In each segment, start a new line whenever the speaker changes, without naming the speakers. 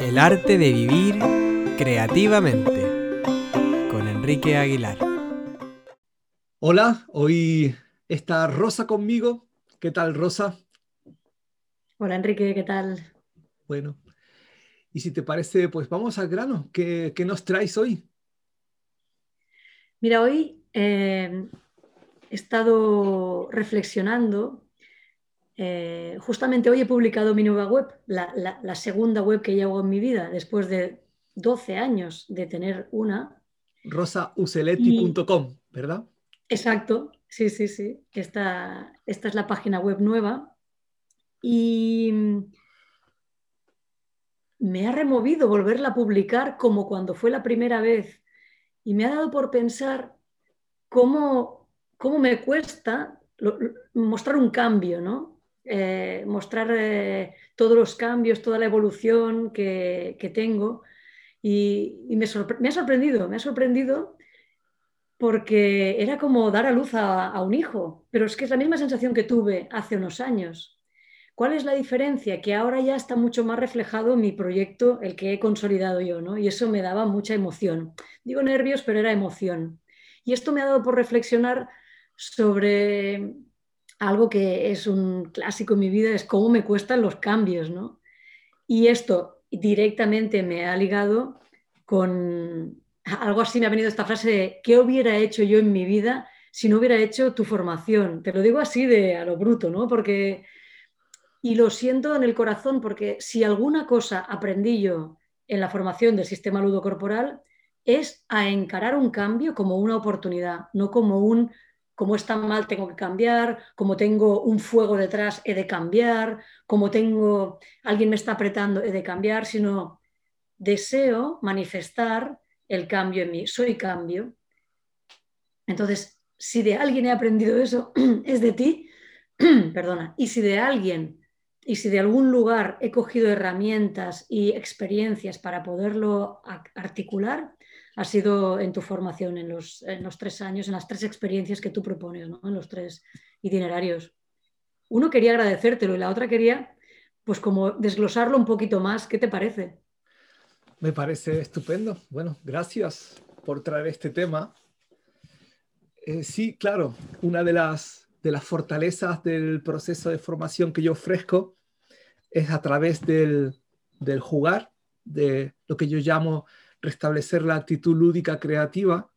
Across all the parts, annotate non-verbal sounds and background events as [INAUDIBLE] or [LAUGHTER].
El arte de vivir creativamente con Enrique Aguilar.
Hola, hoy está Rosa conmigo. ¿Qué tal, Rosa?
Hola, Enrique, ¿qué tal?
Bueno, y si te parece, pues vamos al grano. ¿Qué, nos traes hoy?
Mira, hoy eh, he estado reflexionando. Eh, justamente hoy he publicado mi nueva web, la, segunda web que llevo en mi vida, después de 12 años de tener una.
rosauceletti.com, ¿verdad?
Exacto, sí, sí, sí. Esta, esta es la página web nueva. Y me ha removido volverla a publicar como cuando fue la primera vez. Y me ha dado por pensar cómo, cómo me cuesta mostrar un cambio, ¿no? Eh, mostrar eh, todos los cambios, toda la evolución que, tengo. Y, me, ha sorprendido, me ha sorprendido porque era como dar a luz a, un hijo, pero es que es la misma sensación que tuve hace unos años. ¿Cuál es la diferencia? Que ahora ya está mucho más reflejado mi proyecto, el que he consolidado yo, ¿no? Y eso me daba mucha emoción. Digo nervios, pero era emoción. Y esto me ha dado por reflexionar sobre algo que es un clásico en mi vida, es cómo me cuestan los cambios, ¿no? Y esto directamente me ha ligado con algo así, me ha venido esta frase de ¿qué hubiera hecho yo en mi vida si no hubiera hecho tu formación? Te lo digo así de a lo bruto, ¿no? Porque y lo siento en el corazón porque si alguna cosa aprendí yo en la formación del sistema ludocorporal es a encarar un cambio como una oportunidad, no como un como está mal tengo que cambiar, como tengo un fuego detrás he de cambiar, como tengo alguien me está apretando he de cambiar, sino deseo manifestar el cambio en mí, soy cambio. Entonces, si de alguien he aprendido eso, [CLEARS THROAT] es de ti, [CLEARS THROAT] perdona, y si de alguien y si de algún lugar he cogido herramientas y experiencias para poderlo articular, ha sido en tu formación, en los, tres años, en las tres experiencias que tú propones, en los tres itinerarios. Uno quería agradecértelo y la otra quería, pues como desglosarlo un poquito más. ¿Qué te parece?
Me parece estupendo. Bueno, gracias por traer este tema. Eh, sí, claro, una de las de las fortalezas del proceso de formación que yo ofrezco es a través del, jugar, de lo que yo llamo restablecer la actitud lúdica creativa,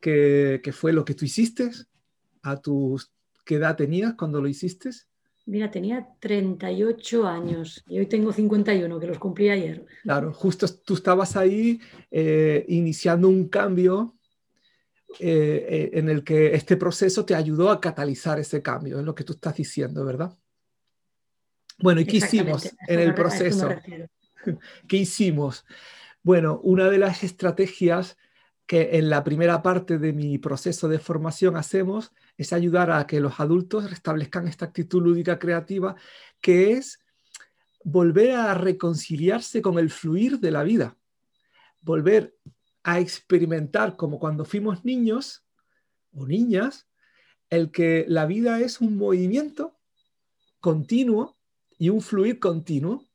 que, fue lo que tú hiciste. ¿A tu, qué edad tenías cuando lo hiciste?
Mira, tenía 38 años y hoy tengo 51, que los cumplí ayer.
Claro, justo tú estabas ahí eh, iniciando un cambio eh, eh, en el que este proceso te ayudó a catalizar ese cambio, es lo que tú estás diciendo, ¿verdad? Bueno, ¿y qué hicimos en el proceso? [LAUGHS] ¿Qué hicimos? Bueno, una de las estrategias que en la primera parte de mi proceso de formación hacemos es ayudar a que los adultos restablezcan esta actitud lúdica creativa, que es volver a reconciliarse con el fluir de la vida, volver a experimentar como cuando fuimos niños o niñas, el que la vida es un movimiento continuo y un fluir continuo.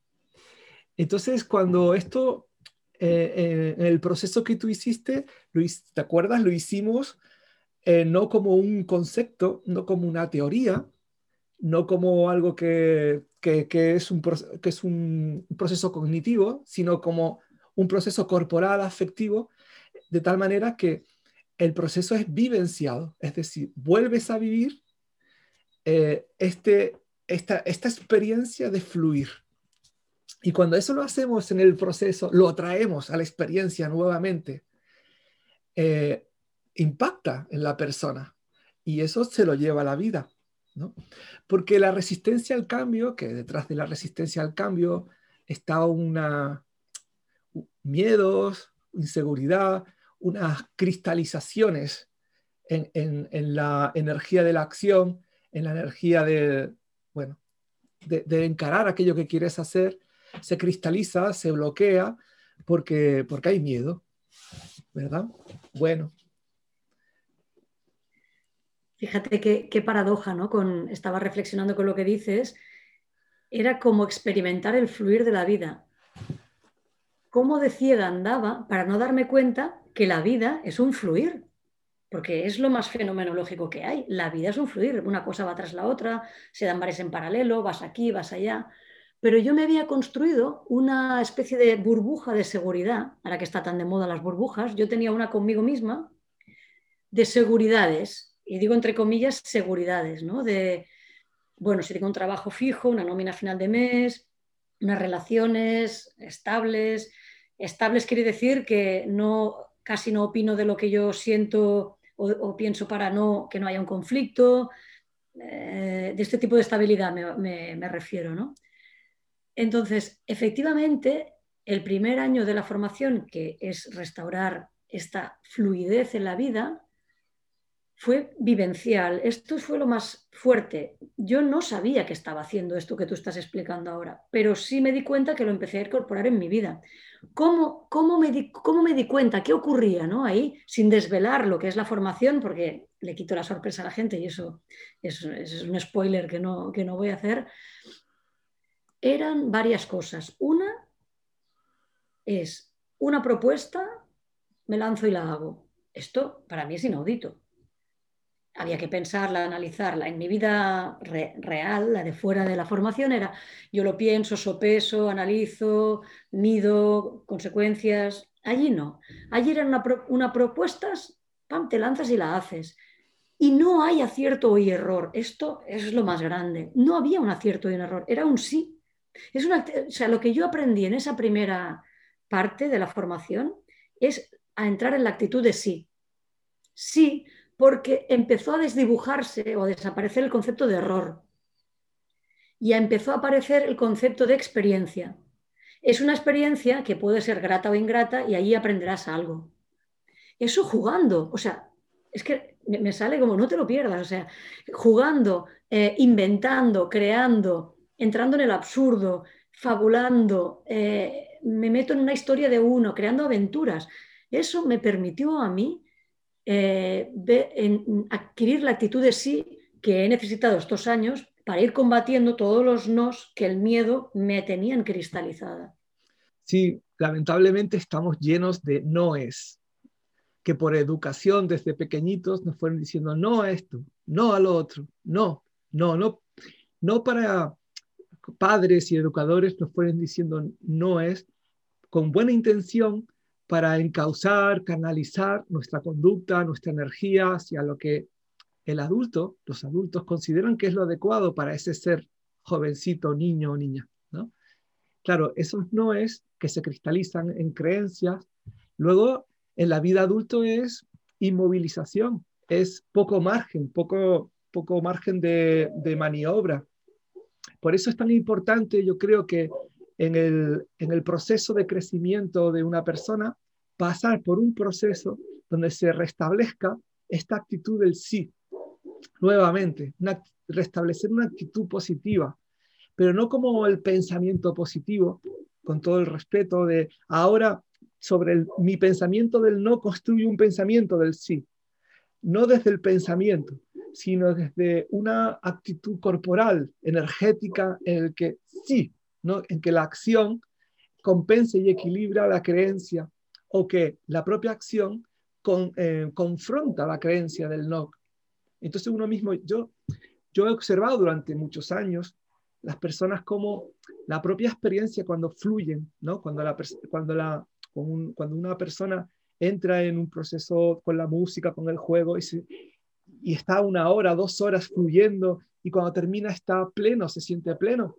Entonces, cuando esto, eh, en el proceso que tú hiciste, ¿te acuerdas? Lo hicimos eh, no como un concepto, no como una teoría, no como algo que, es, un, que es un proceso cognitivo, sino como un proceso corporal, afectivo, de tal manera que el proceso es vivenciado, es decir, vuelves a vivir eh, este, esta, esta experiencia de fluir. Y cuando eso lo hacemos en el proceso, lo traemos a la experiencia nuevamente, eh, impacta en la persona y eso se lo lleva a la vida. ¿no? Porque la resistencia al cambio, que detrás de la resistencia al cambio está una miedos, inseguridad, unas cristalizaciones en, la energía de la acción, en la energía de, bueno, de, encarar aquello que quieres hacer, se cristaliza, se bloquea, porque, porque hay miedo, ¿verdad? Bueno.
Fíjate qué, paradoja, ¿no? Con, estaba reflexionando con lo que dices era como experimentar el fluir de la vida. Cómo de ciega andaba para no darme cuenta que la vida es un fluir, porque es lo más fenomenológico que hay. La vida es un fluir, una cosa va tras la otra, se dan bares en paralelo, vas aquí, vas allá. Pero yo me había construido una especie de burbuja de seguridad, ahora que está tan de moda las burbujas, yo tenía una conmigo misma de seguridades, y digo entre comillas seguridades, ¿no? De, bueno, si tengo un trabajo fijo, una nómina final de mes, unas relaciones estables. Estables quiere decir que no, casi no opino de lo que yo siento o, pienso para no, que no haya un conflicto. Eh, de este tipo de estabilidad me refiero, ¿no? Entonces, efectivamente, el primer año de la formación, que es restaurar esta fluidez en la vida, fue vivencial. Esto fue lo más fuerte. Yo no sabía que estaba haciendo esto que tú estás explicando ahora, pero sí me di cuenta que lo empecé a incorporar en mi vida. ¿Cómo, cómo, me, di, cómo me di cuenta? ¿Qué ocurría ¿no? ahí? Sin desvelar lo que es la formación, porque le quito la sorpresa a la gente y eso es, es un spoiler que no, que no voy a hacer. Eran varias cosas. Una es una propuesta, me lanzo y la hago. Esto para mí es inaudito había que pensarla, analizarla. En mi vida real, la de fuera de la formación, era yo lo pienso, sopeso, analizo, mido consecuencias. Allí no. Allí era una, una propuesta, pam, te lanzas y la haces. Y no hay acierto y error. Esto es lo más grande. No había un acierto y un error, era un sí. Es una, o sea, lo que yo aprendí en esa primera parte de la formación es a entrar en la actitud de sí. Sí, porque empezó a desdibujarse o a desaparecer el concepto de error y empezó a aparecer el concepto de experiencia. Es una experiencia que puede ser grata o ingrata y ahí aprenderás algo. Eso jugando, o sea, es que me sale como no te lo pierdas, o sea, jugando, eh, inventando, creando, entrando en el absurdo, fabulando, eh, me meto en una historia de uno, creando aventuras. Eso me permitió a mí eh, adquirir la actitud de sí que he necesitado estos años para ir combatiendo todos los nos que el miedo me tenían cristalizada.
Sí, lamentablemente estamos llenos de noes, que por educación desde pequeñitos nos fueron diciendo no a esto, no a lo otro, no, no, no, no para padres y educadores nos fueron diciendo no es con buena intención, para encauzar, canalizar nuestra conducta, nuestra energía hacia lo que el adulto, los adultos consideran que es lo adecuado para ese ser jovencito, niño o niña. Claro, esos no es que se cristalizan en creencias. Luego, en la vida adulto es inmovilización, es poco margen, poco, poco margen de maniobra. Por eso es tan importante, yo creo que en el, en el proceso de crecimiento de una persona, pasar por un proceso donde se restablezca esta actitud del sí, nuevamente, restablecer una actitud positiva, pero no como el pensamiento positivo, con todo el respeto de ahora sobre mi pensamiento del no construye un pensamiento del sí, no desde el pensamiento, sino desde una actitud corporal, energética, en el que sí, en que la acción compense y equilibra la creencia o que la propia acción eh, confronta la creencia del no. Entonces uno mismo, yo, yo he observado durante muchos años las personas como la propia experiencia cuando fluyen, ¿no? cuando, la, cuando, la, cuando una persona entra en un proceso con la música, con el juego y, y está una hora, dos horas fluyendo y cuando termina está pleno, se siente pleno.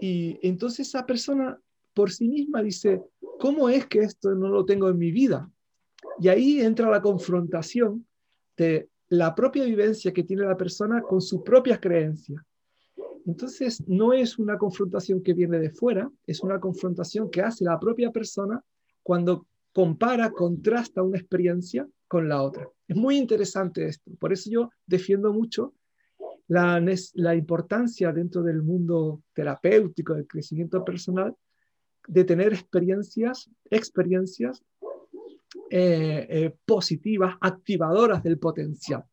Y entonces esa persona por sí misma dice, ¿cómo es que esto no lo tengo en mi vida? Y ahí entra la confrontación de la propia vivencia que tiene la persona con su propia creencia. Entonces, no es una confrontación que viene de fuera, es una confrontación que hace la propia persona cuando compara, contrasta una experiencia con la otra. Es muy interesante esto. Por eso yo defiendo mucho la, la importancia dentro del mundo terapéutico, del crecimiento personal, de tener experiencias, experiencias eh, eh, positivas, activadoras del potencial.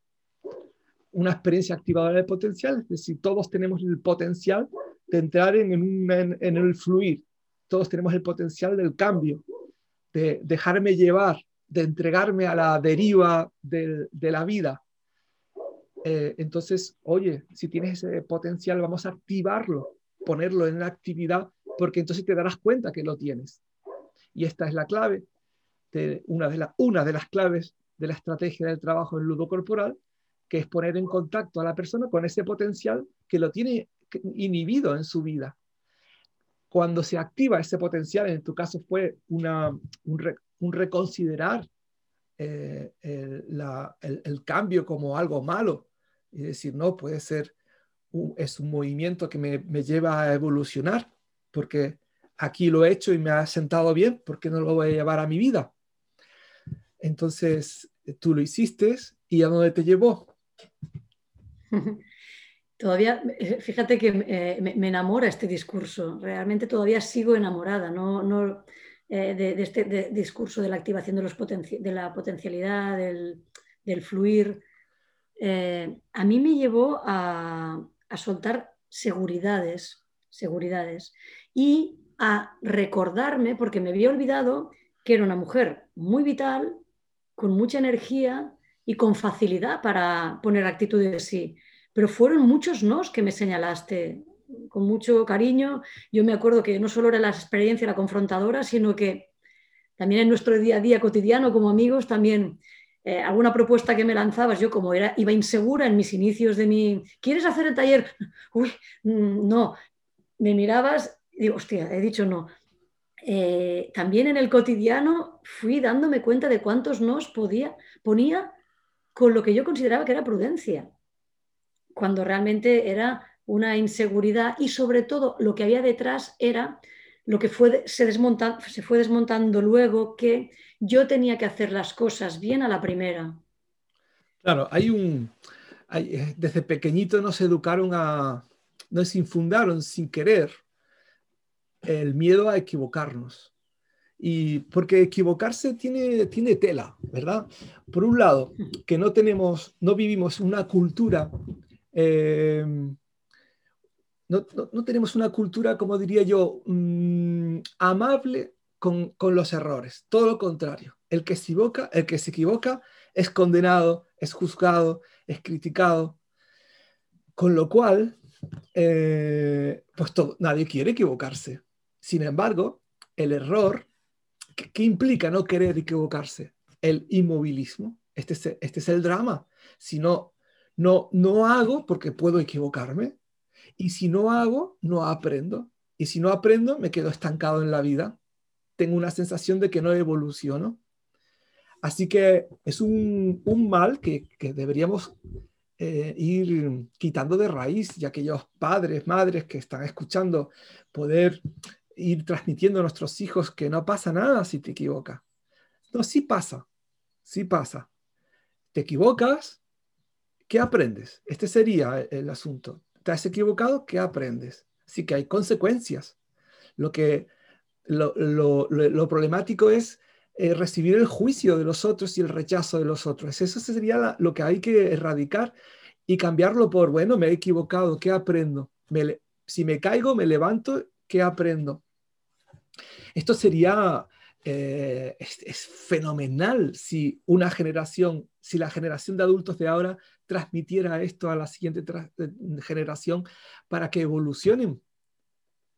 Una experiencia activadora del potencial, es decir, todos tenemos el potencial de entrar en, en, el fluir. Todos tenemos el potencial del cambio, de dejarme llevar, de entregarme a la deriva de, de la vida. Eh, entonces, oye, si tienes ese potencial, vamos a activarlo, ponerlo en la actividad, porque entonces te darás cuenta que lo tienes. Y esta es la clave, de, una, de la, una de las claves de la estrategia del trabajo en ludo corporal, que es poner en contacto a la persona con ese potencial que lo tiene inhibido en su vida. Cuando se activa ese potencial, en tu caso fue una, un, reconsiderar eh, el, cambio como algo malo y decir, no, puede ser, es un movimiento que me, me, lleva a evolucionar, porque aquí lo he hecho y me ha sentado bien, ¿por qué no lo voy a llevar a mi vida? Entonces, tú lo hiciste y a dónde te llevó. [LAUGHS]
Todavía, eh, fíjate que eh, me, enamora este discurso, realmente todavía sigo enamorada, no, no eh, de, este discurso de la activación de, los de la potencialidad, del, fluir. a mí me llevó a, a, soltar seguridades, seguridades y a recordarme, porque me había olvidado que era una mujer muy vital, con mucha energía y con facilidad para poner actitud de sí pero fueron muchos nos que me señalaste con mucho cariño. Yo me acuerdo que no solo era la experiencia la confrontadora, sino que también en nuestro día a día cotidiano como amigos también eh, alguna propuesta que me lanzabas, yo como era, iba insegura en mis inicios de mi, ¿quieres hacer el taller? [LAUGHS] Uy, mm, no, me mirabas y digo, hostia, he dicho no. Eh, también en el cotidiano fui dándome cuenta de cuántos nos podía, ponía con lo que yo consideraba que era prudencia cuando realmente era una inseguridad y sobre todo lo que había detrás era lo que fue, se, se fue desmontando luego, que yo tenía que hacer las cosas bien a la primera.
Claro, hay un... Eh, desde pequeñito nos educaron a... nos infundaron sin querer el miedo a equivocarnos. Y porque equivocarse tiene, tiene tela, ¿verdad? Por un lado, que no tenemos, no vivimos una cultura Em, no, tenemos una cultura, como diría yo, mm, amable con, los errores. Todo lo contrario. El que se equivoca, el que se equivoca es condenado, es juzgado, es criticado. Con lo cual, eh, pues nadie quiere equivocarse. Sin embargo, el error, ¿qué, implica no querer equivocarse? El inmovilismo. Este es, este es el drama. Si no no, no hago porque puedo equivocarme. Y si no hago, no aprendo. Y si no aprendo, me quedo estancado en la vida. Tengo una sensación de que no evoluciono. Así que es un, mal que, deberíamos eh, ir quitando de raíz, que aquellos padres, madres que están escuchando, poder ir transmitiendo a nuestros hijos que no pasa nada si te equivocas. No, sí pasa, sí pasa. Te equivocas, ¿qué aprendes? Este sería el asunto. ¿Te has equivocado? ¿Qué aprendes? Así que hay consecuencias. Lo, que, lo, problemático es eh, recibir el juicio de los otros y el rechazo de los otros. Eso sería lo que hay que erradicar y cambiarlo por, bueno, me he equivocado, ¿qué aprendo? si me caigo, me levanto, ¿qué aprendo? Esto sería eh, es, fenomenal si una generación, si la generación de adultos de ahora transmitiera esto a la siguiente generación para que evolucionen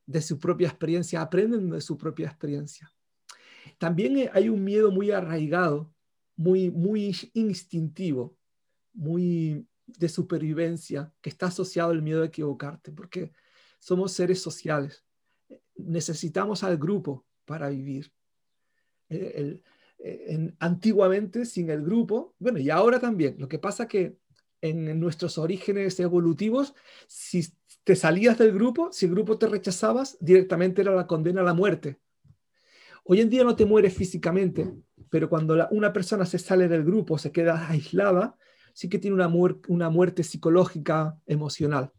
de su propia experiencia, aprenden de su propia experiencia. También hay un miedo muy arraigado, muy, muy instintivo, muy de supervivencia, que está asociado al miedo a equivocarte, porque somos seres sociales. Necesitamos al grupo para vivir. Eh, antiguamente sin el grupo, bueno, y ahora también. Lo que pasa que en, nuestros orígenes evolutivos, si te salías del grupo, si el grupo te rechazabas, directamente era la condena a la muerte. Hoy en día no te mueres físicamente, pero cuando una persona se sale del grupo, se queda aislada, sí que tiene una, una muerte psicológica, emocional,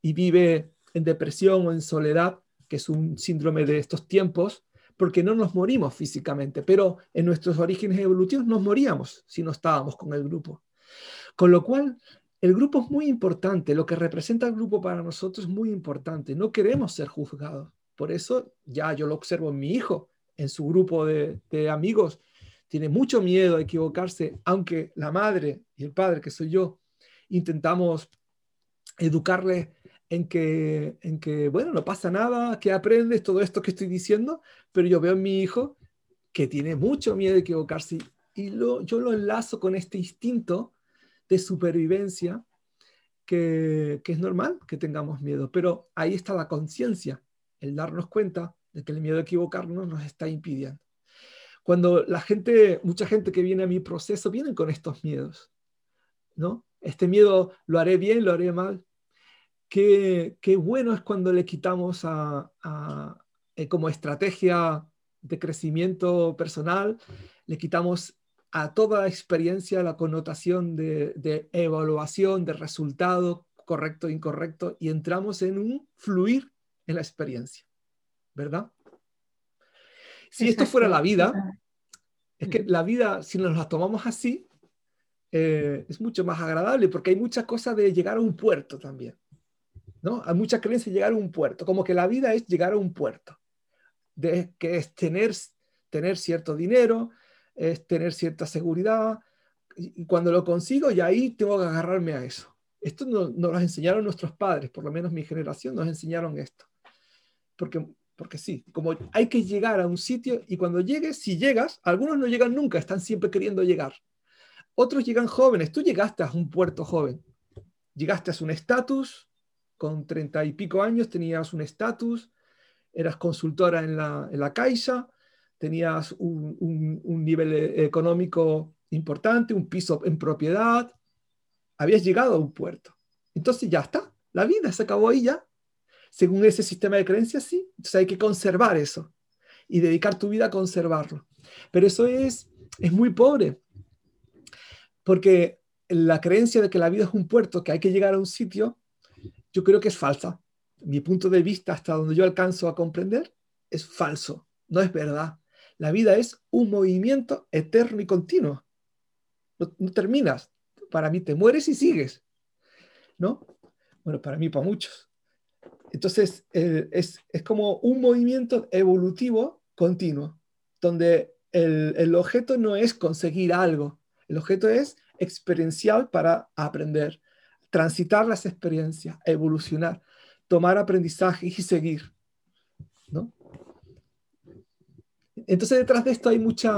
y vive en depresión o en soledad, que es un síndrome de estos tiempos, porque no nos morimos físicamente, pero en nuestros orígenes evolutivos nos moríamos si no estábamos con el grupo. Con lo cual, el grupo es muy importante, lo que representa el grupo para nosotros es muy importante. No queremos ser juzgados. Por eso ya yo lo observo en mi hijo, en su grupo de, amigos. Tiene mucho miedo a equivocarse, aunque la madre y el padre, que soy yo, intentamos educarle en que, en que, bueno, no pasa nada, que aprendes todo esto que estoy diciendo, pero yo veo en mi hijo que tiene mucho miedo de equivocarse y lo, yo lo enlazo con este instinto de supervivencia que, es normal que tengamos miedo, pero ahí está la conciencia, el darnos cuenta de que el miedo a equivocarnos nos está impidiendo. Cuando la gente, mucha gente que viene a mi proceso, vienen con estos miedos, ¿no? Este miedo, ¿lo haré bien, lo haré mal? Qué, qué bueno es cuando le quitamos a, eh, como estrategia de crecimiento personal, le quitamos a toda experiencia la connotación de, evaluación, de resultado correcto incorrecto, y entramos en un fluir en la experiencia, ¿verdad? Si esto fuera la vida, es que la vida, si nos la tomamos así, eh, es mucho más agradable porque hay muchas cosas de llegar a un puerto también. ¿No? Hay mucha creencia llegar a un puerto, como que la vida es llegar a un puerto, de, que es tener, tener cierto dinero, es tener cierta seguridad. Y cuando lo consigo, y ahí tengo que agarrarme a eso. Esto nos no lo enseñaron nuestros padres, por lo menos mi generación nos enseñaron esto. Porque, porque sí, como hay que llegar a un sitio y cuando llegues, si llegas, algunos no llegan nunca, están siempre queriendo llegar. Otros llegan jóvenes, tú llegaste a un puerto joven, llegaste a un estatus, con treinta y pico años tenías un estatus, eras consultora en la, en la Caixa, tenías un, nivel eh, económico importante, un piso en propiedad, habías llegado a un puerto. Entonces ya está, la vida se acabó ahí ya. Según ese sistema de creencias, sí. Entonces hay que conservar eso y dedicar tu vida a conservarlo. Pero eso es, es muy pobre, porque la creencia de que la vida es un puerto, que hay que llegar a un sitio, yo creo que es falsa. Mi punto de vista, hasta donde yo alcanzo a comprender, es falso, no es verdad. La vida es un movimiento eterno y continuo. No, terminas. Para mí te mueres y sigues. ¿No? Bueno, para mí, para muchos. Entonces, es, como un movimiento evolutivo continuo, donde el, el objeto no es conseguir algo, el objeto es experiencial para aprender, transitar las experiencias, evolucionar, tomar aprendizaje y seguir. ¿no? Entonces detrás de esto hay mucha,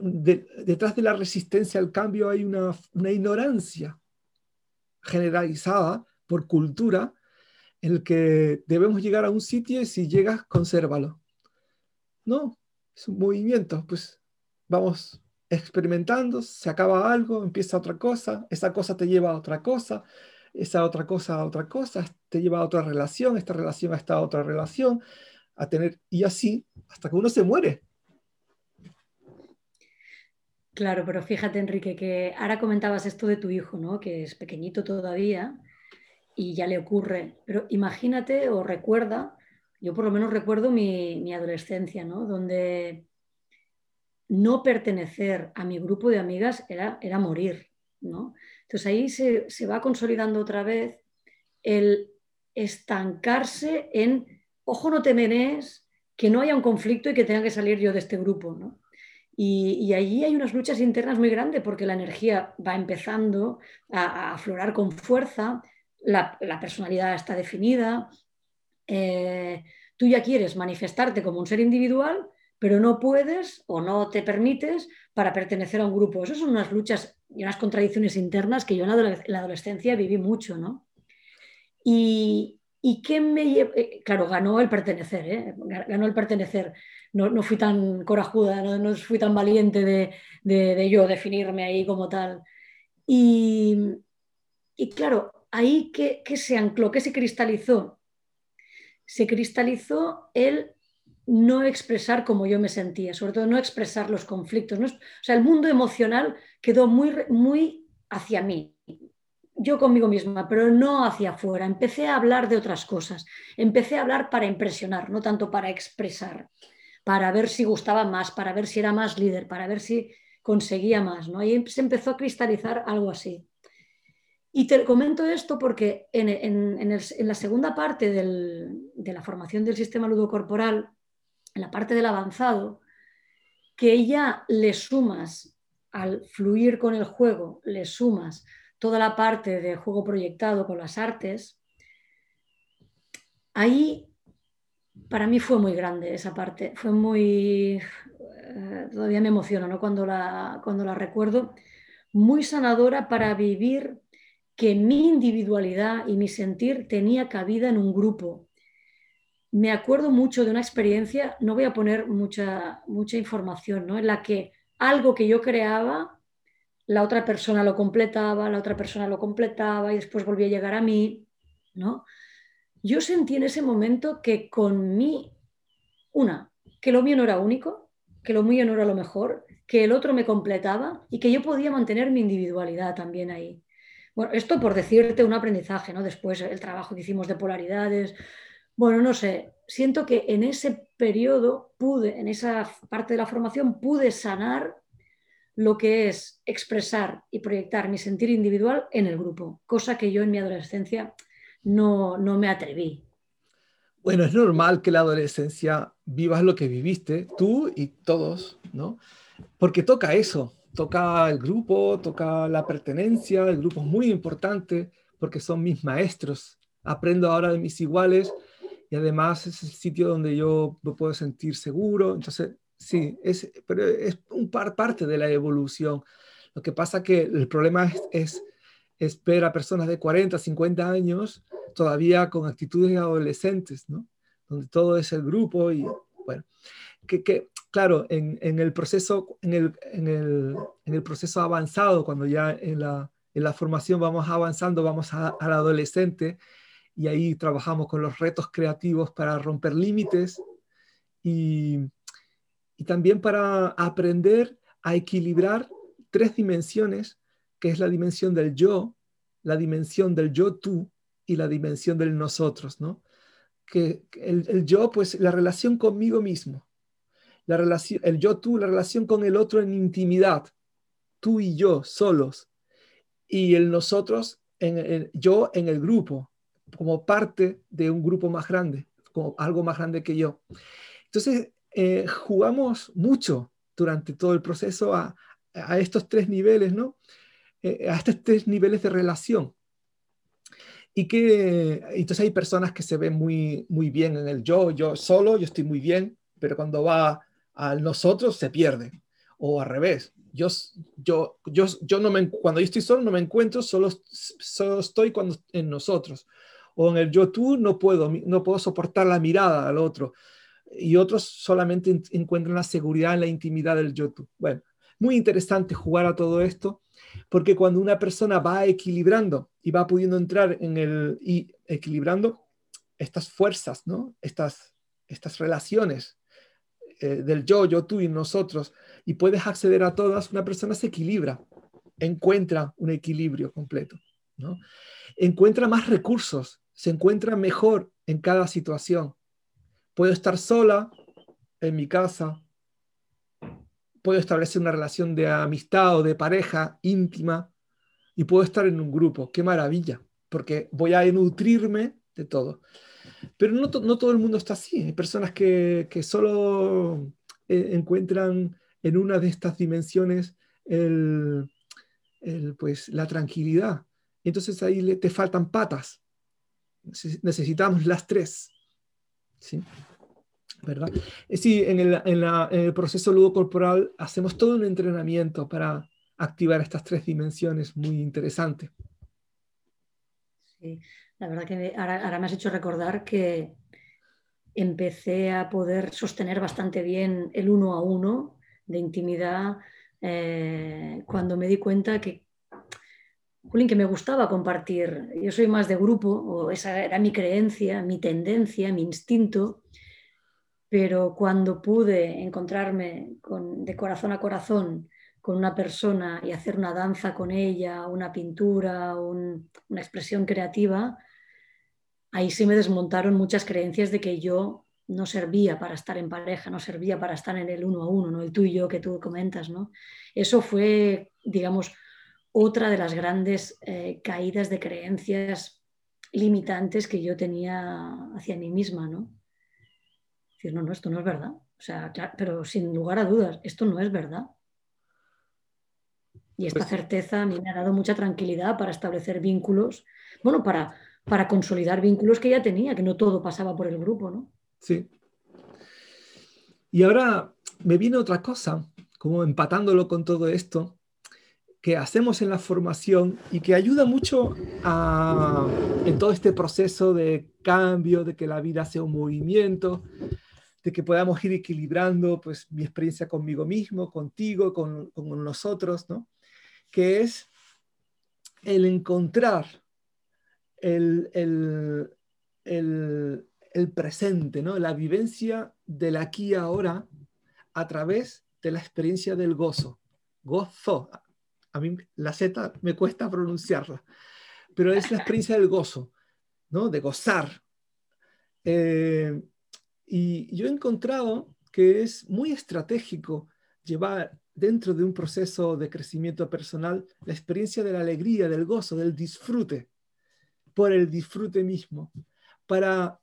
detrás de la resistencia al cambio hay una, ignorancia generalizada por cultura en el que debemos llegar a un sitio y si llegas, consérvalo. No, es un movimiento, pues vamos experimentando, se acaba algo, empieza otra cosa, esa cosa te lleva a otra cosa, esa otra cosa a otra cosa, te lleva a otra relación, esta relación a esta otra relación, a tener, y así hasta que uno se muere.
Claro, pero fíjate, Enrique, que ahora comentabas esto de tu hijo, ¿no? Que es pequeñito todavía y ya le ocurre. Pero imagínate o recuerda, yo por lo menos recuerdo mi, adolescencia, ¿no? Donde no pertenecer a mi grupo de amigas era, era morir, ¿no? Entonces ahí se, se va consolidando otra vez el estancarse en ojo no te menes, que no haya un conflicto y que tenga que salir yo de este grupo, ¿no? Y, allí hay unas luchas internas muy grandes porque la energía va empezando a, aflorar con fuerza, la, personalidad está definida, eh, tú ya quieres manifestarte como un ser individual, pero no puedes o no te permites para pertenecer a un grupo. Esas son unas luchas y unas contradicciones internas que yo en la adolescencia viví mucho, ¿no? Y, ¿Y qué me lleva? Eh, claro, ganó el pertenecer, ¿eh? ganó el pertenecer. No, fui tan corajuda, no, fui tan valiente de, yo definirme ahí como tal. Y, claro, ahí ¿qué, se ancló, qué se cristalizó. Se cristalizó el no expresar como yo me sentía, sobre todo no expresar los conflictos. o sea, el mundo emocional quedó muy, muy hacia mí, yo conmigo misma, pero no hacia afuera. Empecé a hablar de otras cosas. Empecé a hablar para impresionar, no tanto para expresar, para ver si gustaba más, para ver si era más líder, para ver si conseguía más. ¿no? Y se empezó a cristalizar algo así. Y te comento esto porque en, la segunda parte de la formación del sistema ludocorporal, en la parte del avanzado, que ya le sumas al fluir con el juego, le sumas toda la parte de juego proyectado con las artes, ahí para mí fue muy grande esa parte, fue muy, eh, todavía me emociona ¿no? cuando, la, cuando la recuerdo, muy sanadora para vivir que mi individualidad y mi sentir tenía cabida en un grupo. Me acuerdo mucho de una experiencia, no voy a poner mucha, mucha información, ¿no? en la que algo que yo creaba, la otra persona lo completaba, la otra persona lo completaba y después volvía a llegar a mí. ¿no? Yo sentí en ese momento que con mí, una, que lo mío no era único, que lo mío no era lo mejor, que el otro me completaba y que yo podía mantener mi individualidad también ahí. Bueno, esto por decirte un aprendizaje, ¿no? Después el trabajo que hicimos de polaridades. Bueno, no sé, siento que en ese periodo pude, en esa parte de la formación, pude sanar lo que es expresar y proyectar mi sentir individual en el grupo, cosa que yo en mi adolescencia no, no me atreví.
Bueno, es normal que la adolescencia vivas lo que viviste, tú y todos, ¿no? Porque toca eso, toca el grupo, toca la pertenencia, el grupo es muy importante porque son mis maestros. Aprendo ahora de mis iguales y además es el sitio donde yo me puedo sentir seguro. Entonces, sí, es, pero es un par, parte de la evolución. Lo que pasa que el problema es, es, ver a personas de 40, 50 años todavía con actitudes adolescentes, ¿no? Donde todo es el grupo y, bueno, que, que claro, en, en, el proceso, en el, en, el, en el, proceso avanzado, cuando ya en la, en la formación vamos avanzando, vamos al adolescente y ahí trabajamos con los retos creativos para romper límites y, también para aprender a equilibrar tres dimensiones, que es la dimensión del yo, la dimensión del yo tú y la dimensión del nosotros, ¿no? Que el, el yo, pues la relación conmigo mismo, la relación, el yo tú, la relación con el otro en intimidad, tú y yo solos, y el nosotros, en el, yo en el grupo, como parte de un grupo más grande, como algo más grande que yo. Entonces, eh, jugamos mucho durante todo el proceso a, a estos tres niveles, ¿no? Eh, a estos tres niveles de relación. Y que entonces hay personas que se ven muy, muy bien en el yo, yo solo, yo estoy muy bien, pero cuando va al nosotros se pierde. O al revés, yo, yo, yo, yo no me, cuando yo estoy solo no me encuentro, solo, solo estoy cuando en nosotros. O en el yo tú no puedo, no puedo soportar la mirada al otro. Y otros solamente encuentran la seguridad en la intimidad del yo tú. Bueno, muy interesante jugar a todo esto, porque cuando una persona va equilibrando y va pudiendo entrar en el, y equilibrando estas fuerzas, ¿no? Estas, estas relaciones eh, del yo, yo, tú y nosotros, y puedes acceder a todas, una persona se equilibra, encuentra un equilibrio completo, ¿no? Encuentra más recursos, se encuentra mejor en cada situación. Puedo estar sola en mi casa, puedo establecer una relación de amistad o de pareja íntima y puedo estar en un grupo. Qué maravilla, porque voy a nutrirme de todo. Pero no, todo el mundo está así. Hay personas que, que solo eh, encuentran en una de estas dimensiones el, el, pues, la tranquilidad. Entonces ahí le, te faltan patas. Necesitamos las tres. ¿Sí? ¿verdad? Eh, sí, en el, en, la, en el proceso ludo-corporal hacemos todo un entrenamiento para activar estas tres dimensiones muy interesante.
Sí, la verdad que ahora, me has hecho recordar que empecé a poder sostener bastante bien el uno a uno de intimidad eh, cuando me di cuenta que, Julín, que me gustaba compartir. Yo soy más de grupo, o esa era mi creencia, mi tendencia, mi instinto pero cuando pude encontrarme con, de corazón a corazón con una persona y hacer una danza con ella, una pintura, un, una expresión creativa, ahí sí me desmontaron muchas creencias de que yo no servía para estar en pareja, no servía para estar en el uno a uno, ¿no? el tú y yo que tú comentas. ¿no? Eso fue, digamos, otra de las grandes eh, caídas de creencias limitantes que yo tenía hacia mí misma, ¿no? Decir, no, no, esto no es verdad. O sea, pero sin lugar a dudas, esto no es verdad. Y esta pues certeza a mí me ha dado mucha tranquilidad para establecer vínculos, bueno, para, para consolidar vínculos que ya tenía, que no todo pasaba por el grupo, ¿no?
Sí. Y ahora me viene otra cosa, como empatándolo con todo esto, que hacemos en la formación y que ayuda mucho en todo este proceso de cambio, de que la vida sea un movimiento, de que podamos ir equilibrando pues mi experiencia conmigo mismo, contigo, con, con nosotros, ¿no? Que es el encontrar el, el, el, presente, ¿no? La vivencia del aquí y ahora a través de la experiencia del gozo. Gozo, a mí la Z me cuesta pronunciarla, pero es la experiencia del gozo, ¿no? De gozar. Eh, y yo he encontrado que es muy estratégico llevar dentro de un proceso de crecimiento personal la experiencia de la alegría, del gozo, del disfrute, por el disfrute mismo, para,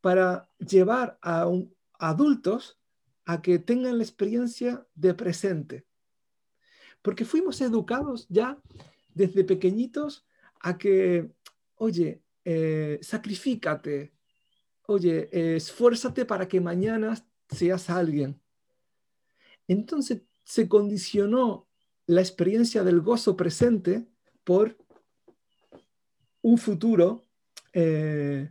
para llevar a adultos a que tengan la experiencia de presente, porque fuimos educados ya desde pequeñitos a que, oye, eh, sacrifícate, oye, esfuérzate para que mañana seas alguien. Entonces se condicionó la experiencia del gozo presente por un futuro, eh,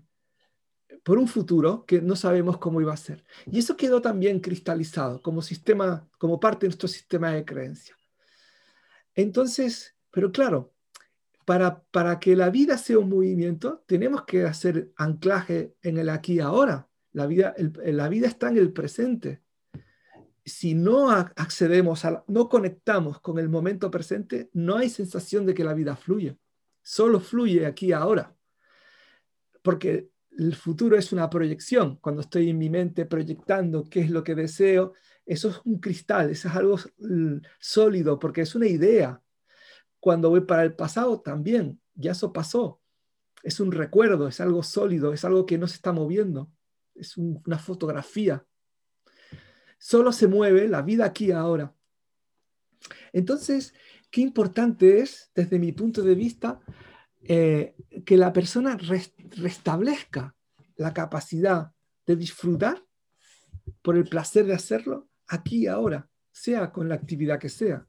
por un futuro que no sabemos cómo iba a ser. Y eso quedó también cristalizado como sistema, como parte de nuestro sistema de creencia. Entonces, pero claro, para, para que la vida sea un movimiento, tenemos que hacer anclaje en el aquí y ahora. La vida, la vida está en el presente. Si no accedemos, a, no conectamos con el momento presente, no hay sensación de que la vida fluye. Solo fluye aquí y ahora. Porque el futuro es una proyección. Cuando estoy en mi mente proyectando qué es lo que deseo, eso es un cristal, eso es algo sólido, porque es una idea. Cuando voy para el pasado también, ya eso pasó. Es un recuerdo, es algo sólido, es algo que no se está moviendo, es una fotografía. Solo se mueve la vida aquí ahora. Entonces, qué importante es, desde mi punto de vista, eh, que la persona restablezca la capacidad de disfrutar por el placer de hacerlo aquí y ahora, sea con la actividad que sea,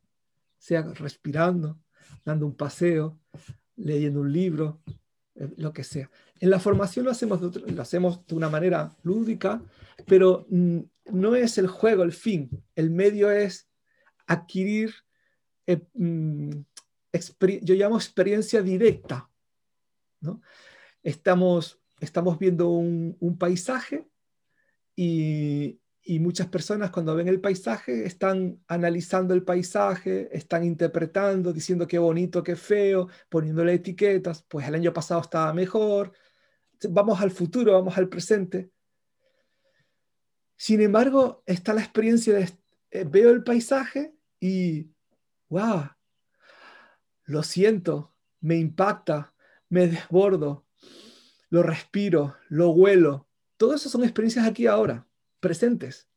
sea respirando, dando un paseo, leyendo un libro, eh, lo que sea. En la formación lo hacemos de, lo hacemos de una manera lúdica, pero mm, no es el juego el fin, el medio es adquirir, eh, mm, yo llamo experiencia directa. ¿no? Estamos, estamos viendo un, un paisaje y, y muchas personas cuando ven el paisaje están analizando el paisaje, están interpretando, diciendo qué bonito, qué feo, poniéndole etiquetas, pues el año pasado estaba mejor, vamos al futuro, vamos al presente. Sin embargo, está la experiencia de, eh, veo el paisaje y, wow, lo siento, me impacta, me desbordo, lo respiro, lo huelo. Todas esas son experiencias aquí ahora presentes.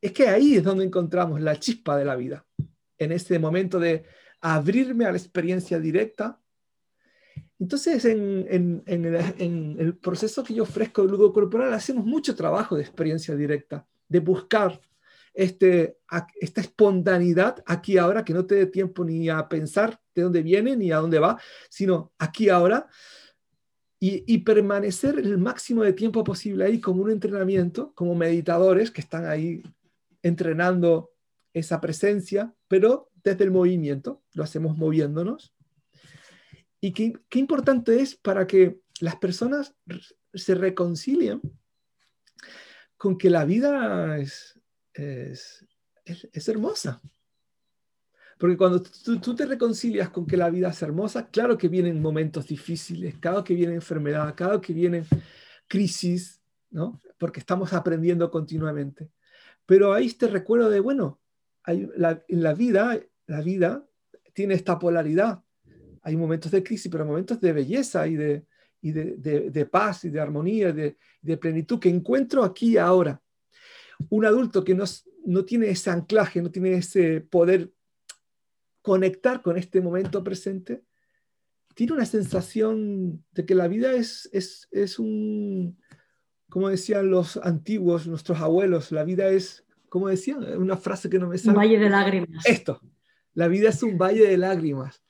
Es que ahí es donde encontramos la chispa de la vida, en este momento de abrirme a la experiencia directa. Entonces, en, el, proceso que yo ofrezco de ludo corporal, hacemos mucho trabajo de experiencia directa, de buscar este, esta espontaneidad aquí ahora, que no te dé tiempo ni a pensar de dónde viene ni a dónde va, sino aquí ahora, y, permanecer el máximo de tiempo posible ahí como un entrenamiento, como meditadores que están ahí entrenando esa presencia, pero desde el movimiento, lo hacemos moviéndonos. Y qué, qué importante es para que las personas se reconcilien con que la vida es, es, es hermosa, porque cuando tú, te reconcilias con que la vida es hermosa, claro que vienen momentos difíciles, cada que viene enfermedad, cada que viene crisis, ¿no? Porque estamos aprendiendo continuamente. Pero ahí te recuerdo de, bueno, hay, la, en la vida, la vida tiene esta polaridad. hay momentos de crisis, pero momentos de belleza y de, y de, paz y de armonía, de, de plenitud que encuentro aquí ahora. Un adulto que no, no tiene ese anclaje, no tiene ese poder conectar con este momento presente, tiene una sensación de que la vida es, es, es un, como decían los antiguos, nuestros abuelos, la vida es, como decían, una frase que no me sale.
Un valle de lágrimas.
Esto, la vida es un valle de lágrimas.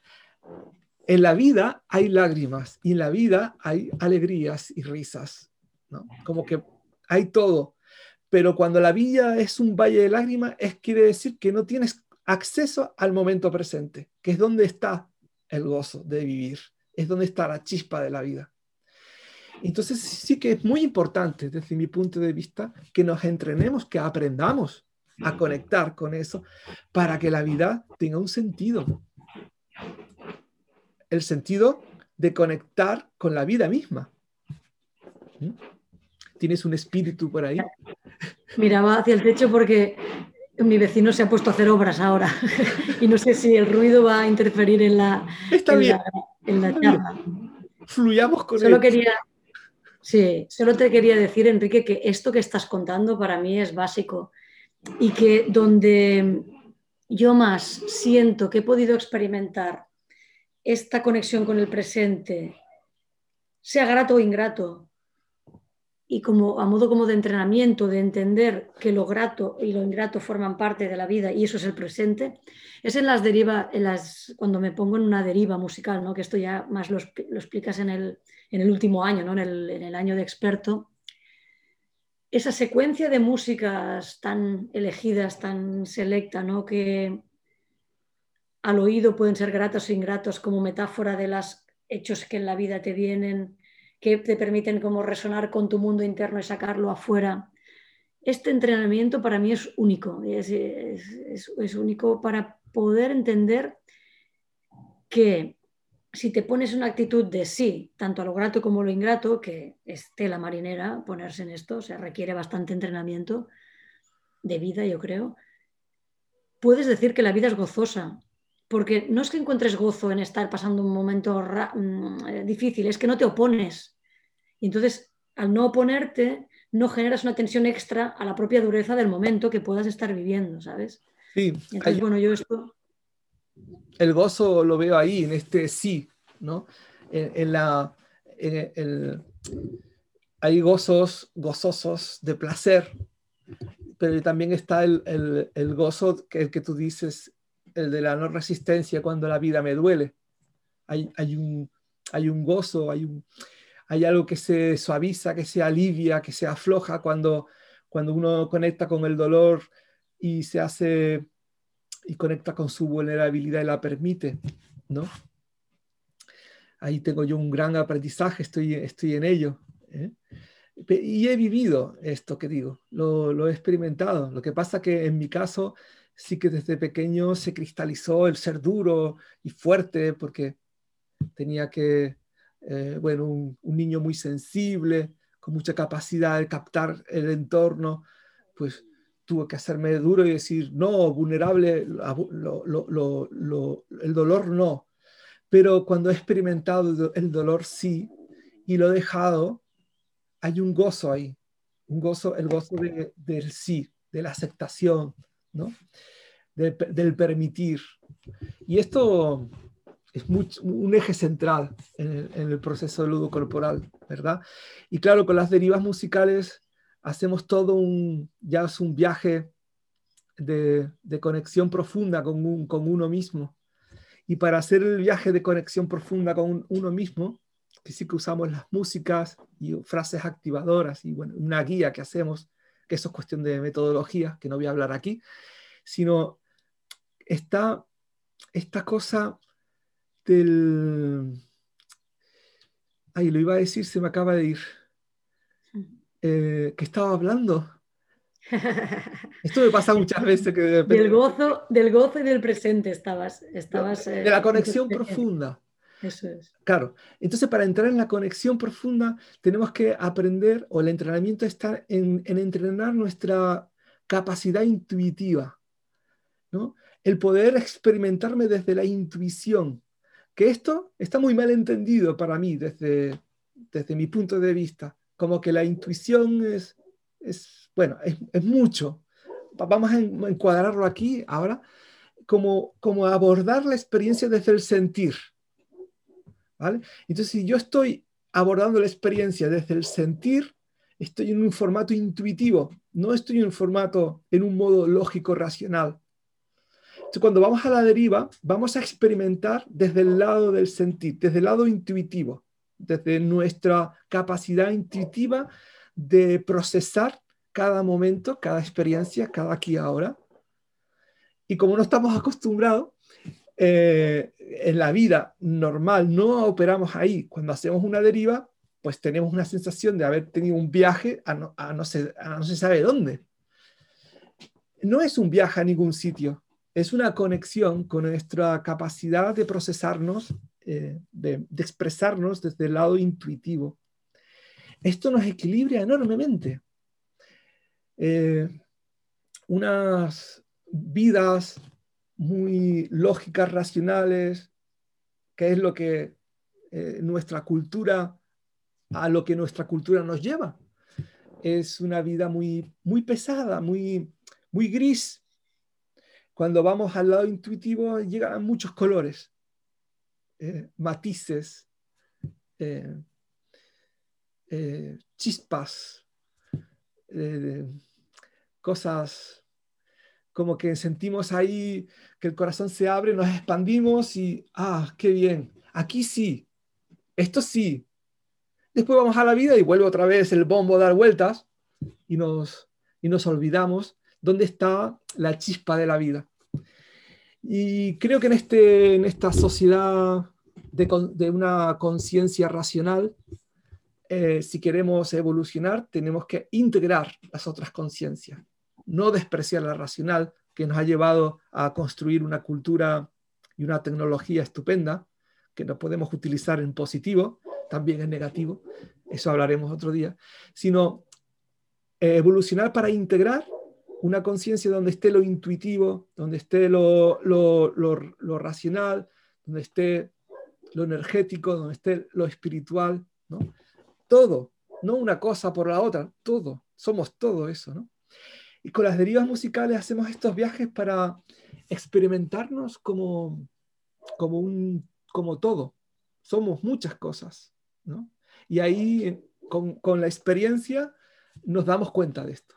En la vida hay lágrimas y en la vida hay alegrías y risas, ¿no? Como que hay todo. Pero cuando la vida es un valle de lágrimas, es quiere decir que no tienes acceso al momento presente, que es donde está el gozo de vivir, es donde está la chispa de la vida. Entonces sí que es muy importante desde mi punto de vista que nos entrenemos, que aprendamos a conectar con eso para que la vida tenga un sentido. El sentido de conectar con la vida misma. ¿Mm? ¿Tienes un espíritu por ahí?
Miraba hacia el techo porque mi vecino se ha puesto a hacer obras ahora [LAUGHS] y no sé si el ruido va a interferir en la,
Está bien.
en la charla.
Fluyamos con
solo
él.
quería Sí, solo te quería decir, Enrique, que esto que estás contando para mí es básico y que donde yo más siento que he podido experimentar esta conexión con el presente, sea grato o ingrato, y como a modo como de entrenamiento, de entender que lo grato y lo ingrato forman parte de la vida y eso es el presente, es en las derivas, en las, cuando me pongo en una deriva musical, ¿no? que esto ya más lo, lo explicas en el, en el, último año, ¿no? en, el, en el año de experto, esa secuencia de músicas tan elegidas, tan selecta, ¿no? que al oído pueden ser gratos o ingratos como metáfora de los hechos que en la vida te vienen, que te permiten como resonar con tu mundo interno y sacarlo afuera. Este entrenamiento para mí es único, es, es, único para poder entender que si te pones una actitud de sí, tanto a lo grato como a lo ingrato, que es tela marinera ponerse en esto, se requiere bastante entrenamiento de vida, yo creo, puedes decir que la vida es gozosa, porque no es que encuentres gozo en estar pasando un momento mm, difícil, es que no te opones. Y entonces, al no oponerte, no generas una tensión extra a la propia dureza del momento que puedas estar viviendo, ¿sabes?
Sí.
Entonces, hay, bueno, yo esto...
El gozo lo veo ahí, en este sí, ¿no? En, en la... En el, hay gozos gozosos de placer, pero también está el, el, el gozo que, el que tú dices, el de la no resistencia cuando la vida me duele. Hay, hay, un, hay un gozo, hay, un, hay algo que se suaviza, que se alivia, que se afloja cuando, cuando uno conecta con el dolor y se hace y conecta con su vulnerabilidad y la permite, ¿no? Ahí tengo yo un gran aprendizaje, estoy, estoy en ello. ¿eh? Y he vivido esto que digo, lo, lo he experimentado. Lo que pasa que en mi caso sí que desde pequeño se cristalizó el ser duro y fuerte porque tenía que, eh, bueno, un, niño muy sensible, con mucha capacidad de captar el entorno, pues tuve que hacerme duro y decir, no, vulnerable, el dolor no. Pero cuando he experimentado el dolor sí y lo he dejado, hay un gozo ahí, un gozo, el gozo de, del sí, de la aceptación, ¿no? De, del permitir. Y esto es un eje central en el, en el proceso de ludo corporal, ¿verdad? Y claro, con las derivas musicales hacemos todo un, ya es un viaje de, de conexión profunda con, un, con, uno mismo. Y para hacer el viaje de conexión profunda con uno mismo, que sí que usamos las músicas y frases activadoras y bueno, una guía que hacemos, que eso es cuestión de metodología, que no voy a hablar aquí, sino está esta cosa del... Ay, lo iba a decir, se me acaba de ir. Eh, que estaba hablando. Esto me pasa muchas veces. Que de repente...
del, gozo, del gozo y del presente estabas. estabas
de la conexión eh, profunda.
Eso es.
Claro. Entonces, para entrar en la conexión profunda, tenemos que aprender, o el entrenamiento está en, en entrenar nuestra capacidad intuitiva. ¿no? El poder experimentarme desde la intuición, que esto está muy mal entendido para mí desde, desde mi punto de vista, como que la intuición es, es bueno, es, mucho. Vamos a encuadrarlo aquí ahora como, como abordar la experiencia desde el sentir. ¿vale? Entonces, si yo estoy abordando la experiencia desde el sentir, estoy en un formato intuitivo, no estoy en un formato, en un modo lógico, racional. Cuando vamos a la deriva, vamos a experimentar desde el lado del sentir, desde el lado intuitivo, desde nuestra capacidad intuitiva de procesar cada momento, cada experiencia, cada aquí y ahora. Y como no estamos acostumbrados, eh, en la vida normal no operamos ahí. Cuando hacemos una deriva, pues tenemos una sensación de haber tenido un viaje a no, a a no se sabe dónde. No es un viaje a ningún sitio, es una conexión con nuestra capacidad de procesarnos, eh, de, expresarnos desde el lado intuitivo. Esto nos equilibra enormemente. Eh, unas vidas muy lógicas, racionales, que es lo que eh, nuestra cultura, a lo que nuestra cultura nos lleva. Es una vida muy, muy pesada, muy, muy gris. Cuando vamos al lado intuitivo llegan muchos colores, eh, matices, eh, eh chispas, cosas como que sentimos ahí que el corazón se abre, nos expandimos y, ah, qué bien, aquí sí, esto sí. Después vamos a la vida y vuelve otra vez el bombo a dar vueltas y nos, y nos olvidamos dónde está la chispa de la vida. Y creo que en, este, en esta sociedad de, de una conciencia racional, eh, si queremos evolucionar, tenemos que integrar las otras conciencias no despreciar la racional, que nos ha llevado a construir una cultura y una tecnología estupenda, que no podemos utilizar en positivo, también en negativo, eso hablaremos otro día, sino eh, evolucionar para integrar una conciencia donde esté lo intuitivo, donde esté lo, lo, racional, donde esté lo energético, donde esté lo espiritual, ¿no? Todo, no una cosa por la otra, todo, somos todo eso, ¿no? Y con las derivas musicales hacemos estos viajes para experimentarnos como, como, un, como todo. Somos muchas cosas. ¿no? Y ahí, con, con la experiencia, nos damos cuenta de esto.